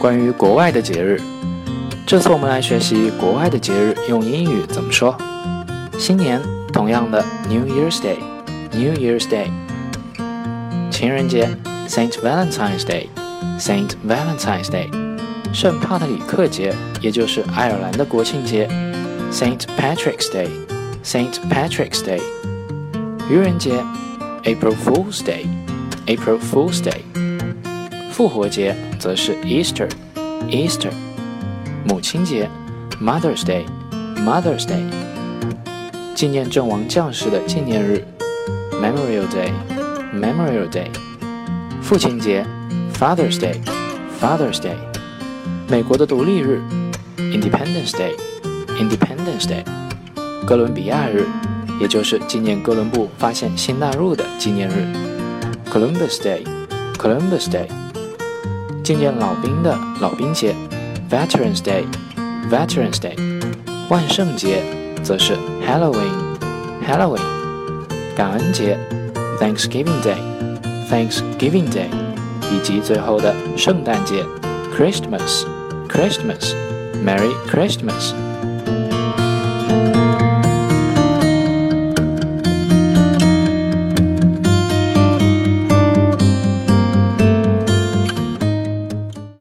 关于国外的节日，这次我们来学习国外的节日用英语怎么说。新年，同样的 New Year's Day，New Year's Day。情人节，Saint Valentine's Day，Saint Valentine's Day。圣帕特里克节，也就是爱尔兰的国庆节，Saint Patrick's Day，Saint Patrick's Day。愚人节，April Fool's Day，April Fool's Day。复活节则是 Easter，Easter。母亲节，Mother's Day，Mother's Day。纪念阵亡将士的纪念日，Memorial Day，Memorial Day。父亲节，Father's Day，Father's Day。美国的独立日，Independence Day，Independence Day。哥伦比亚日，也就是纪念哥伦布发现新大陆的纪念日，Columbus Day，Columbus Day。纪念老兵的老兵节，Veterans Day，Veterans Day。万圣节则是 Halloween，Halloween。感恩节，Thanksgiving Day，Thanksgiving Day。以及最后的圣诞节，Christmas，Christmas。Merry Christmas。